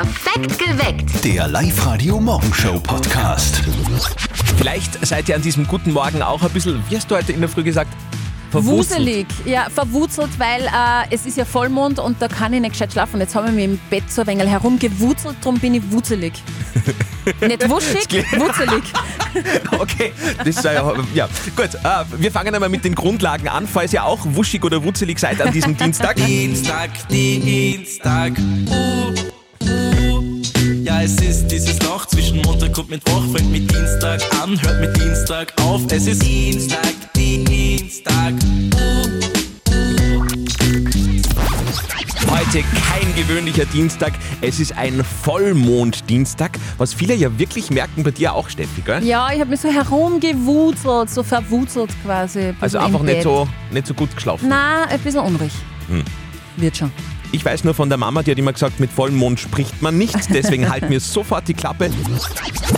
Perfekt geweckt. Der Live-Radio-Morgenshow-Podcast. Vielleicht seid ihr an diesem guten Morgen auch ein bisschen, wie hast du heute in der Früh gesagt? Verwurzelt. Wuselig, ja, verwurzelt, weil äh, es ist ja Vollmond und da kann ich nicht gescheit schlafen. Jetzt habe ich mich im Bett so ein wenig herumgewurzelt, darum bin ich wutzelig. nicht wuschig, wutzelig. Okay, das ist ja, ja gut. Äh, wir fangen einmal mit den Grundlagen an, falls ihr auch wuschig oder wutzelig seid an diesem Dienstag. Dienstag, Dienstag. Uh. Ja, es ist dieses Loch zwischen Montag und Mittwoch. Fängt mit Dienstag an, hört mit Dienstag auf. Es ist Dienstag, Dienstag. Heute kein gewöhnlicher Dienstag, es ist ein Vollmonddienstag, was viele ja wirklich merken, bei dir auch, Steffi, gell? Ja, ich habe mich so herumgewurzelt, so verwurzelt quasi. ein Also einfach nicht so, nicht so gut geschlafen. Nein, ein bisschen unruhig. Hm. Wird schon. Ich weiß nur von der Mama, die hat immer gesagt, mit Vollmond spricht man nicht, deswegen halt mir sofort die Klappe.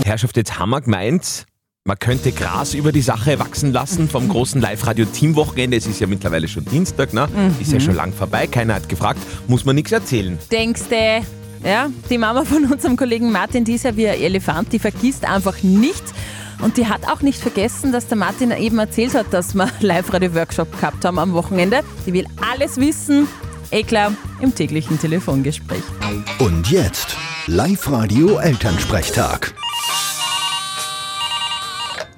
Herrschaft, jetzt wir gemeint, man könnte Gras über die Sache wachsen lassen vom großen Live-Radio-Team-Wochenende. Es ist ja mittlerweile schon Dienstag, ne? Ist ja schon lang vorbei, keiner hat gefragt, muss man nichts erzählen. Denkst du, ja, die Mama von unserem Kollegen Martin, die ist ja wie ein Elefant, die vergisst einfach nichts. Und die hat auch nicht vergessen, dass der Martin eben erzählt hat, dass wir Live-Radio-Workshop gehabt haben am Wochenende. Die will alles wissen. Eh klar, im täglichen Telefongespräch. Und jetzt Live-Radio-Elternsprechtag.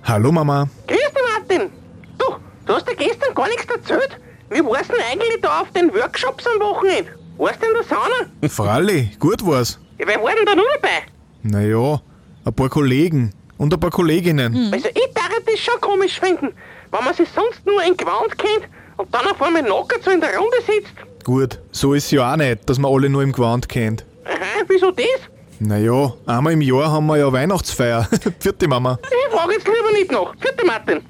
Hallo Mama. Grüß dich, Martin. Du, du hast ja gestern gar nichts erzählt. Wie war's denn eigentlich da auf den Workshops am Wochenende? Warst du in der Sauna? Fralli, gut war's. Ja, wer war denn da noch dabei? Naja, ein paar Kollegen und ein paar Kolleginnen. Also ich darf das schon komisch finden, wenn man sich sonst nur in Gewand kennt und dann auf einmal nackert so in der Runde sitzt. Gut, so ist ja auch nicht, dass man alle nur im Gewand kennt. Aha, wieso das? Naja, einmal im Jahr haben wir ja Weihnachtsfeier. Vierte Mama. Ich frage jetzt lieber nicht nach. Vierte Martin.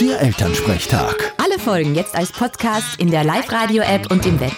Der Elternsprechtag. Alle Folgen jetzt als Podcast in der Live-Radio-App und im Web.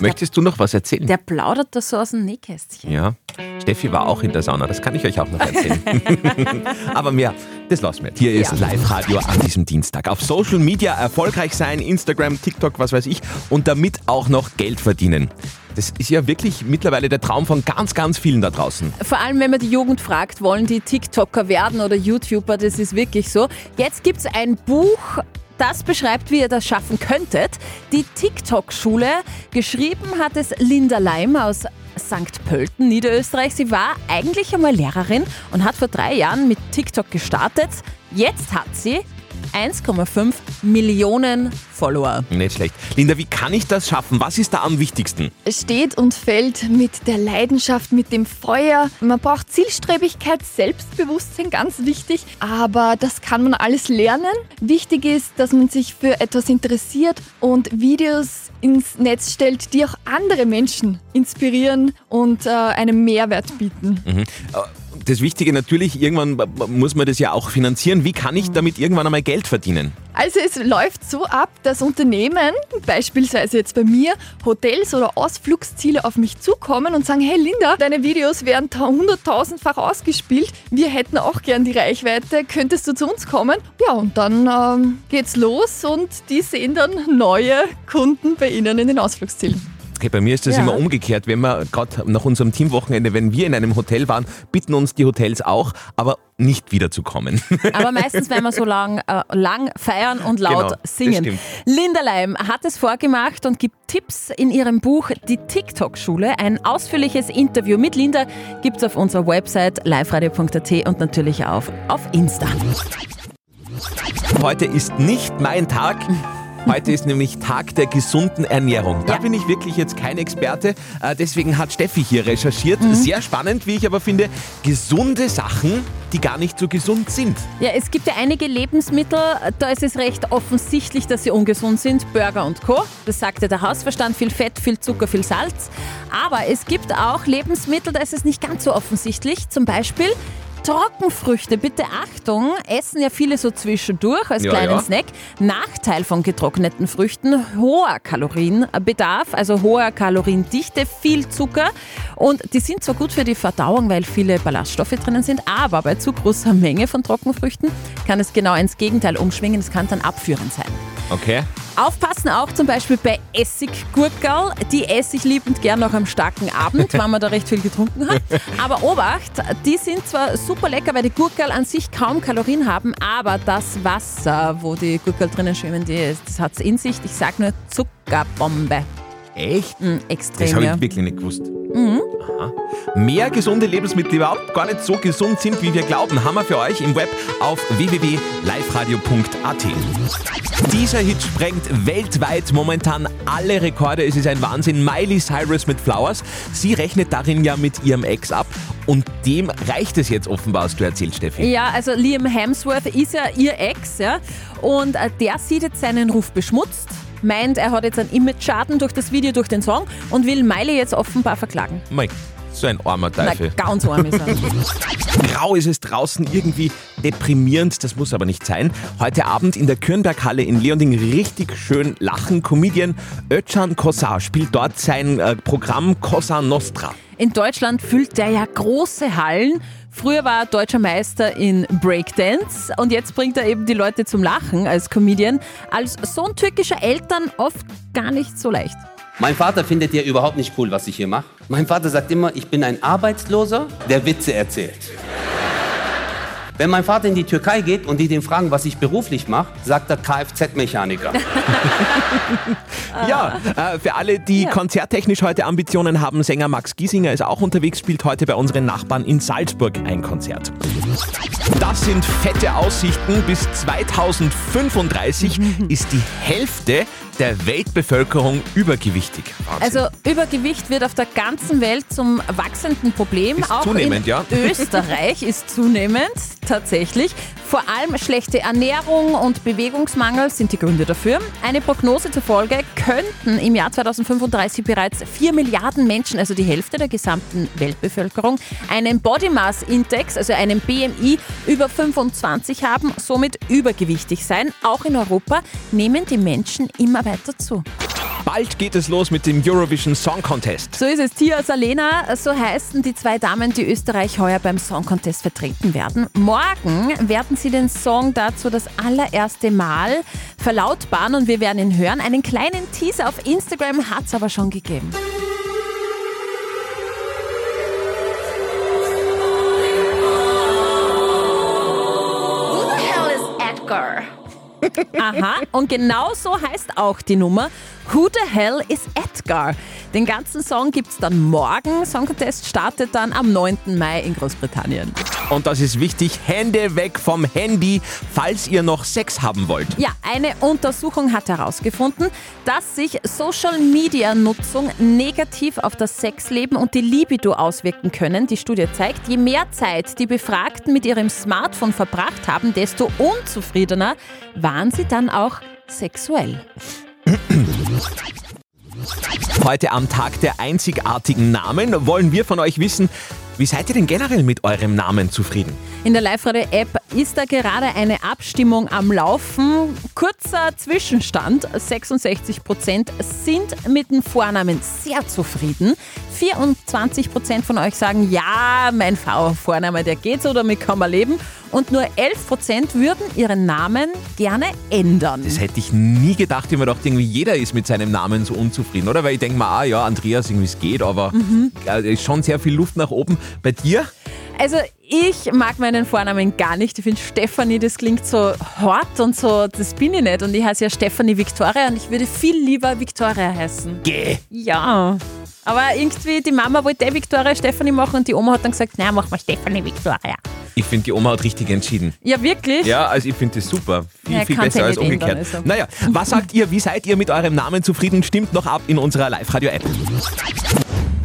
Möchtest du noch was erzählen? Der plaudert da so aus dem Nähkästchen. Ja, Steffi war auch in der Sauna, das kann ich euch auch noch erzählen. Aber mehr, das lassen wir. Hier ist. Live-Radio an diesem Dienstag. Auf Social Media erfolgreich sein, Instagram, TikTok, was weiß ich, und damit auch noch Geld verdienen. Das ist ja wirklich mittlerweile der Traum von ganz, ganz vielen da draußen. Vor allem, wenn man die Jugend fragt, wollen die TikToker werden oder YouTuber, das ist wirklich so. Jetzt gibt es ein Buch, das beschreibt, wie ihr das schaffen könntet. Die TikTok-Schule. Geschrieben hat es Linda Leim aus St. Pölten, Niederösterreich. Sie war eigentlich einmal Lehrerin und hat vor drei Jahren mit TikTok gestartet. Jetzt hat sie 1,5 Millionen Follower. Nicht schlecht. Linda, wie kann ich das schaffen? Was ist da am wichtigsten? Es steht und fällt mit der Leidenschaft, mit dem Feuer. Man braucht Zielstrebigkeit, Selbstbewusstsein, ganz wichtig. Aber das kann man alles lernen. Wichtig ist, dass man sich für etwas interessiert und Videos ins Netz stellt, die auch andere Menschen inspirieren und äh, einen Mehrwert bieten. Das Wichtige natürlich, irgendwann muss man das ja auch finanzieren. Wie kann ich damit irgendwann einmal Geld verdienen? Also es läuft so ab, dass Unternehmen, beispielsweise jetzt bei mir, Hotels oder Ausflugsziele auf mich zukommen und sagen, hey Linda, deine Videos werden ta- hunderttausendfach ausgespielt, wir hätten auch gern die Reichweite, könntest du zu uns kommen? Ja, und dann ähm, geht's los und die sehen dann neue Kunden bei ihnen in den Ausflugszielen. Okay, bei mir ist das Ja. immer umgekehrt. Wenn wir gerade nach unserem Teamwochenende, wenn wir in einem Hotel waren, bitten uns die Hotels auch, aber nicht wiederzukommen. Aber meistens, wenn wir so lang, äh, lang feiern und laut Genau, singen. stimmt. Linda Leim hat es vorgemacht und gibt Tipps in ihrem Buch Die TikTok-Schule. Ein ausführliches Interview mit Linda gibt es auf unserer Website liveradio.at und natürlich auch auf Insta. Heute ist nicht mein Tag. Heute ist nämlich Tag der gesunden Ernährung. Da Ja. bin ich wirklich jetzt kein Experte. Äh, Deswegen hat Steffi hier recherchiert. Mhm. Sehr spannend, wie ich aber finde, gesunde Sachen, die gar nicht so gesund sind. Ja, es gibt ja einige Lebensmittel, da ist es recht offensichtlich, dass sie ungesund sind. Burger und Co. Das sagt ja der Hausverstand. Viel Fett, viel Zucker, viel Salz. Aber es gibt auch Lebensmittel, da ist es nicht ganz so offensichtlich. Zum Beispiel Trockenfrüchte. Bitte Achtung, essen ja viele so zwischendurch als Ja, kleinen ja. Snack. Nachteil von getrockneten Früchten, hoher Kalorienbedarf, also hoher Kaloriendichte, viel Zucker. Und die sind zwar gut für die Verdauung, weil viele Ballaststoffe drinnen sind, aber bei zu großer Menge von Trockenfrüchten kann es genau ins Gegenteil umschwingen. Es kann dann abführend sein. Okay. Aufpassen auch zum Beispiel bei Essiggurkel. Die esse ich liebend gern noch am starken Abend, wenn man da recht viel getrunken hat. Aber Obacht, die sind zwar super lecker, weil die Gurkel an sich kaum Kalorien haben, aber das Wasser, wo die Gurkel drinnen schwimmen, die, das hat es in sich. Ich sag nur Zuckerbombe. Echt? Das extrem, habe ja. ich wirklich nicht gewusst. Aha. Mehr gesunde Lebensmittel, die überhaupt gar nicht so gesund sind, wie wir glauben, haben wir für euch im Web auf www.liveradio.at. Dieser Hit sprengt weltweit momentan alle Rekorde. Es ist ein Wahnsinn. Miley Cyrus mit Flowers. Sie rechnet darin ja mit ihrem Ex ab. Und dem reicht es jetzt offenbar, hast du erzählt, Steffi. Ja, also Liam Hemsworth ist ja ihr Ex, ja. Und äh, der sieht jetzt seinen Ruf beschmutzt, meint, er hat jetzt einen Image-Schaden durch das Video, durch den Song und will Miley jetzt offenbar verklagen. Mein, so ein armer Na, Teufel. ganz arm ist er. Grau ist es draußen irgendwie deprimierend, das muss aber nicht sein. Heute Abend in der Kürnberghalle in Leonding richtig schön lachen. Comedian Özcan Kossar spielt dort sein äh, Programm Cosa Nostra. In Deutschland füllt der ja große Hallen. Früher war er deutscher Meister in Breakdance und jetzt bringt er eben die Leute zum Lachen als Comedian. Als Sohn türkischer Eltern oft gar nicht so leicht. Mein Vater findet ja überhaupt nicht cool, was ich hier mache. Mein Vater sagt immer, ich bin ein Arbeitsloser, der Witze erzählt. Wenn mein Vater in die Türkei geht und die den fragen, was ich beruflich mache, sagt er Kfz-Mechaniker. Ja, äh, für alle, die konzerttechnisch heute Ambitionen haben, Sänger Max Giesinger ist auch unterwegs, spielt heute bei unseren Nachbarn in Salzburg ein Konzert. Das sind fette Aussichten. Bis 2035 ist die Hälfte der Weltbevölkerung übergewichtig. Wahnsinn. Also Übergewicht wird auf der ganzen Welt zum wachsenden Problem. Ist Auch zunehmend, in ja. Österreich ist zunehmend tatsächlich. Vor allem schlechte Ernährung und Bewegungsmangel sind die Gründe dafür. Eine Prognose zufolge könnten im Jahr 2035 bereits 4 Milliarden Menschen, also die Hälfte der gesamten Weltbevölkerung, einen Body Mass Index, also einen BMI über 25 haben, somit übergewichtig sein. Auch in Europa nehmen die Menschen immer weiter zu. Bald geht es los mit dem Eurovision Song Contest. So ist es. Tia Salena, so heißen die zwei Damen, die Österreich heuer beim Song Contest vertreten werden. Morgen werden sie den Song dazu das allererste Mal verlautbaren und wir werden ihn hören. Einen kleinen Teaser auf Instagram hat es aber schon gegeben. Aha, und genau so heißt auch die Nummer Who the Hell is Edgar? Den ganzen Song gibt's dann morgen. Song Contest startet dann am 9. Mai in Großbritannien. Und das ist wichtig, Hände weg vom Handy, falls ihr noch Sex haben wollt. Ja, eine Untersuchung hat herausgefunden, dass sich Social-Media-Nutzung negativ auf das Sexleben und die Libido auswirken können. Die Studie zeigt, je mehr Zeit die Befragten mit ihrem Smartphone verbracht haben, desto unzufriedener waren sie dann auch sexuell. Heute am Tag der einzigartigen Namen wollen wir von euch wissen, wie seid ihr denn generell mit eurem Namen zufrieden? In der Live-Radio-App ist da gerade eine Abstimmung am Laufen. Kurzer Zwischenstand. 66% sind mit dem Vornamen sehr zufrieden. 24% von euch sagen, ja, mein Vorname, der geht so, damit kann man leben. Und nur 11% würden ihren Namen gerne ändern. Das hätte ich nie gedacht. Ich mir gedacht, irgendwie jeder ist mit seinem Namen so unzufrieden, oder? Weil ich denke mir, ah ja, Andreas, irgendwie es geht, aber ja, ist schon sehr viel Luft nach oben. Bei dir? Also ich mag meinen Vornamen gar nicht. Ich finde Stefanie, das klingt so hart und so, das bin ich nicht. Und ich heiße ja Stefanie Victoria und ich würde viel lieber Victoria heißen. Geh! Ja. Aber irgendwie, die Mama wollte eh Victoria Stefanie machen und die Oma hat dann gesagt, nein, mach mal Stefanie Victoria. Ich finde, die Oma hat richtig entschieden. Ja, wirklich? Ja, also ich finde das super. Viel, Ja, viel besser als umgekehrt. also. Naja, was sagt ihr? Wie seid ihr mit eurem Namen zufrieden? Stimmt noch ab in unserer Live-Radio-App.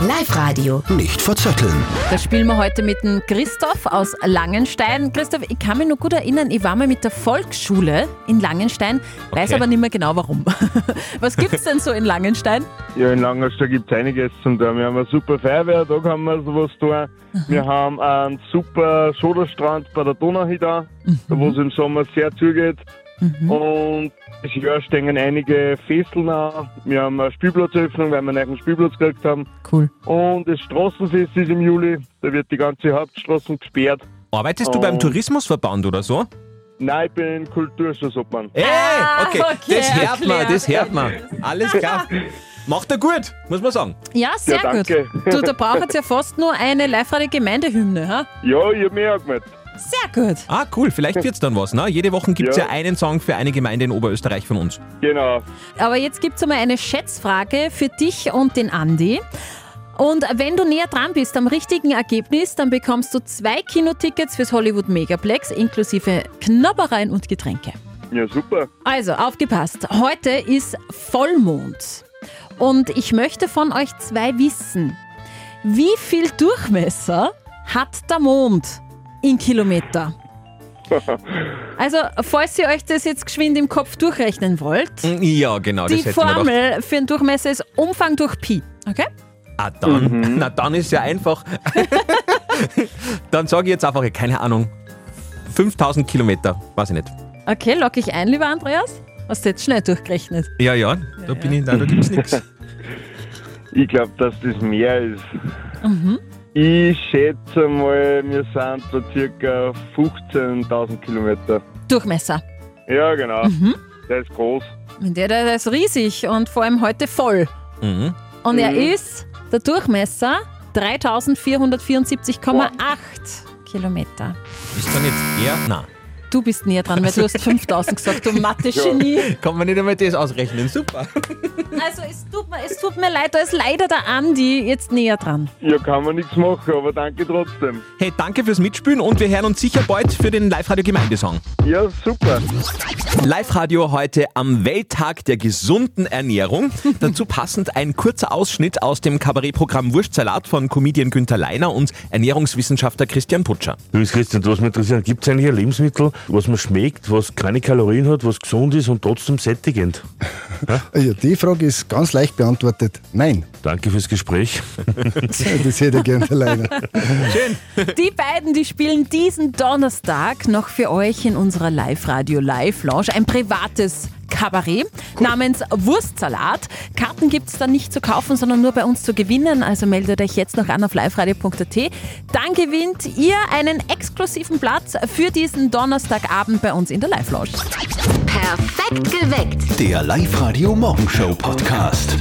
Live-Radio. Nicht verzetteln. Da spielen wir heute mit dem Christoph aus Langenstein. Christoph, ich kann mich noch gut erinnern, ich war mal mit der Volksschule in Langenstein, weiß Okay. aber nicht mehr genau warum. Was gibt's denn so in Langenstein? Ja, in Langerstein gibt es einiges zum tun. Wir haben eine super Feuerwehr, da kann man sowas tun. Wir haben einen super Schoderstrand bei der Donau hier da, wo es im Sommer sehr zugeht. Und das Jahr stehen einige Festeln an. Wir haben eine Spielplatzöffnung, weil wir einen neuen Spielplatz gekriegt haben. Cool. Und das Straßenfest ist im Juli. Da wird die ganze Hauptstraße gesperrt. Arbeitest du beim Oh. Tourismusverband oder so? Nein, ich bin Kulturschussobmann. Hey, Ah, okay, okay, das hört man, das hört man. Alles klar. Macht er gut, muss man sagen. Ja, sehr Ja, gut. danke. Du, da braucht ja fast nur eine Live-Radio-Gemeindehymne, ha? Ja, ich hab mich angemeldet. Sehr gut. Ah, cool, vielleicht wird's dann was, ne? Jede Woche gibt's ja. Ja. einen Song für eine Gemeinde in Oberösterreich von uns. Genau. Aber jetzt gibt es einmal eine Schätzfrage für dich und den Andi. Und wenn du näher dran bist am richtigen Ergebnis, dann bekommst du zwei Kinotickets fürs Hollywood Megaplex inklusive Knabbereien und Getränke. Ja, super. Also, aufgepasst. Heute ist Vollmond. Und ich möchte von euch zwei wissen, wie viel Durchmesser hat der Mond in Kilometer? Also, falls ihr euch das jetzt geschwind im Kopf durchrechnen wollt, Ja, genau, das die hätten wir gedacht. Formel für den Durchmesser ist Umfang durch Pi. Okay? Ah, dann, na dann ist ja einfach. dann sage ich jetzt einfach, keine Ahnung, 5000 Kilometer, weiß ich nicht. Okay, lock ich ein, lieber Andreas. Hast du jetzt schnell durchgerechnet? Ja, ja, da bin ich, nein, da gibt's nichts. Ich glaube, dass das mehr ist. Ich schätze mal, wir sind so circa 15.000 Kilometer. Durchmesser. Ja, genau. Mhm. Der ist groß. Der, der, ist riesig und vor allem heute voll. Mhm. Und er Mhm. ist, der Durchmesser, 3474,8 Kilometer. Ist dann jetzt eher? Nein. Du bist näher dran, weil du hast 5000 gesagt, du Mathe-Genie. Kann man nicht einmal das ausrechnen, super. Also es tut, mir, es tut mir leid, da ist leider der Andi jetzt näher dran. Ja, kann man nichts machen, aber danke trotzdem. Hey, danke fürs Mitspielen und wir hören uns sicher bald für den Live-Radio-Gemeindesong. Ja, super. Live-Radio heute am Welttag der gesunden Ernährung. Dazu passend ein kurzer Ausschnitt aus dem Kabarettprogramm Wurstsalat von Comedian Günther Leiner und Ernährungswissenschaftler Christian Putscher. Luis Christian, was mich interessiert, gibt es eigentlich ein Lebensmittel, was man schmeckt, was keine Kalorien hat, was gesund ist und trotzdem sättigend? Ja, die Frage ist ganz leicht beantwortet. Nein. Danke fürs Gespräch. Das hätte ich gerne alleine. Die beiden, die spielen diesen Donnerstag noch für euch in unserer Live-Radio Live-Lounge ein privates Kabarett namens Wurstsalat. Karten gibt es dann nicht zu kaufen, sondern nur bei uns zu gewinnen. Also meldet euch jetzt noch an auf liveradio.at. Dann gewinnt ihr einen exklusiven Platz für diesen Donnerstagabend bei uns in der Live-Lounge. Perfekt geweckt. Der Live-Radio Morgenshow Podcast.